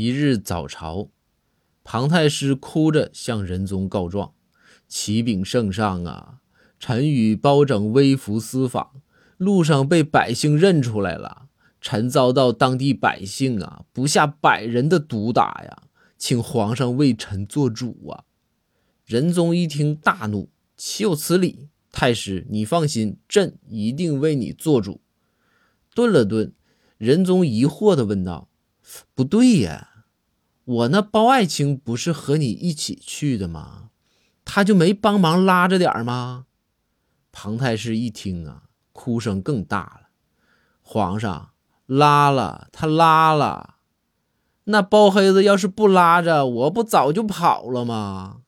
一日早朝，庞太师哭着向仁宗告状：“启禀圣上啊，臣与包拯微服私访，路上被百姓认出来了，臣遭到当地百姓啊不下百人的毒打呀，请皇上为臣做主啊！”仁宗一听大怒：“岂有此理！太师，你放心，朕一定为你做主。”顿了顿，仁宗疑惑地问道：“不对呀，我那包爱卿不是和你一起去的吗？他就没帮忙拉着点吗？”庞太师一听啊，哭声更大了：“皇上拉了，他拉了。那包黑子要是不拉着，我不早就跑了吗？”